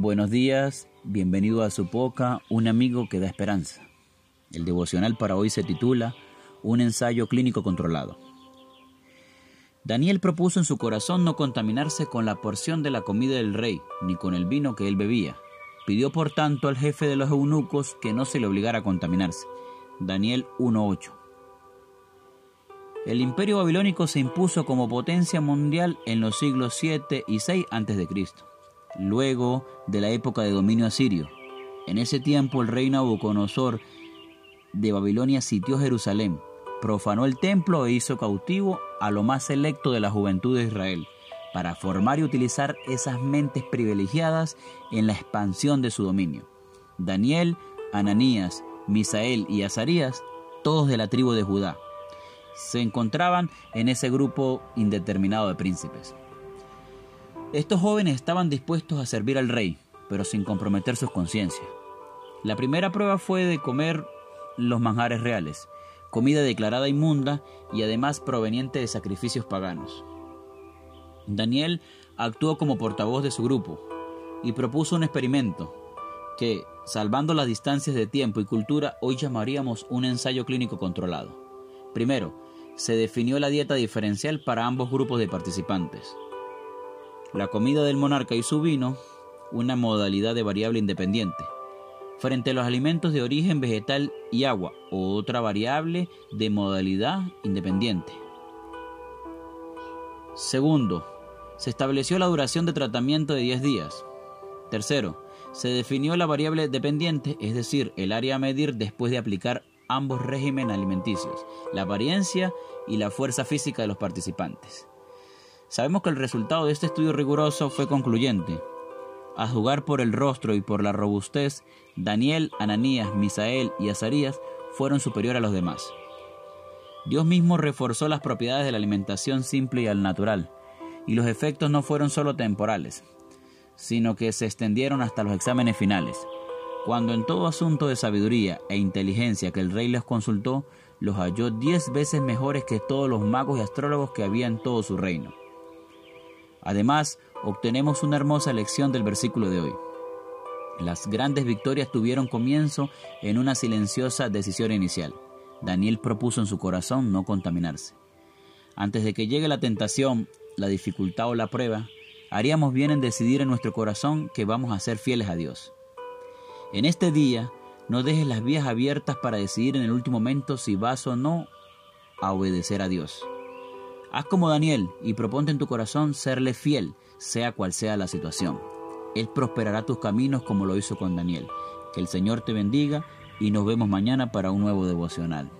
Buenos días, bienvenido a su poca, un amigo que da esperanza. El devocional para hoy se titula Un ensayo clínico controlado. Daniel propuso en su corazón no contaminarse con la porción de la comida del rey, ni con el vino que él bebía. Pidió por tanto al jefe de los eunucos que no se le obligara a contaminarse. Daniel 1.8. El imperio babilónico se impuso como potencia mundial en los siglos 7 y 6 a.C., luego de la época de dominio asirio. En ese tiempo el rey Nabucodonosor de Babilonia sitió Jerusalén, profanó el templo e hizo cautivo a lo más selecto de la juventud de Israel, para formar y utilizar esas mentes privilegiadas en la expansión de su dominio. Daniel, Ananías, Misael y Azarías, todos de la tribu de Judá, se encontraban en ese grupo indeterminado de príncipes. Estos jóvenes estaban dispuestos a servir al rey, pero sin comprometer sus conciencias. La primera prueba fue de comer los manjares reales, comida declarada inmunda y además proveniente de sacrificios paganos. Daniel actuó como portavoz de su grupo y propuso un experimento que, salvando las distancias de tiempo y cultura, hoy llamaríamos un ensayo clínico controlado. Primero, se definió la dieta diferencial para ambos grupos de participantes. La comida del monarca y su vino, una modalidad de variable independiente frente a los alimentos de origen vegetal y agua, otra variable de modalidad independiente. Segundo, se estableció la duración de tratamiento de 10 días. Tercero, se definió la variable dependiente, es decir, el área a medir después de aplicar ambos regímenes alimenticios, la apariencia y la fuerza física de los participantes. Sabemos que el resultado de este estudio riguroso fue concluyente, a jugar por el rostro y por la robustez, Daniel, Ananías, Misael y Azarías fueron superiores a los demás. Dios mismo reforzó las propiedades de la alimentación simple y al natural, y los efectos no fueron solo temporales, sino que se extendieron hasta los exámenes finales, cuando en todo asunto de sabiduría e inteligencia que el rey les consultó, los halló diez veces mejores que todos los magos y astrólogos que había en todo su reino. Además, obtenemos una hermosa lección del versículo de hoy. Las grandes victorias tuvieron comienzo en una silenciosa decisión inicial. Daniel propuso en su corazón no contaminarse. Antes de que llegue la tentación, la dificultad o la prueba, haríamos bien en decidir en nuestro corazón que vamos a ser fieles a Dios. En este día, no dejes las vías abiertas para decidir en el último momento si vas o no a obedecer a Dios. Haz como Daniel y proponte en tu corazón serle fiel, sea cual sea la situación. Él prosperará tus caminos como lo hizo con Daniel. Que el Señor te bendiga y nos vemos mañana para un nuevo devocional.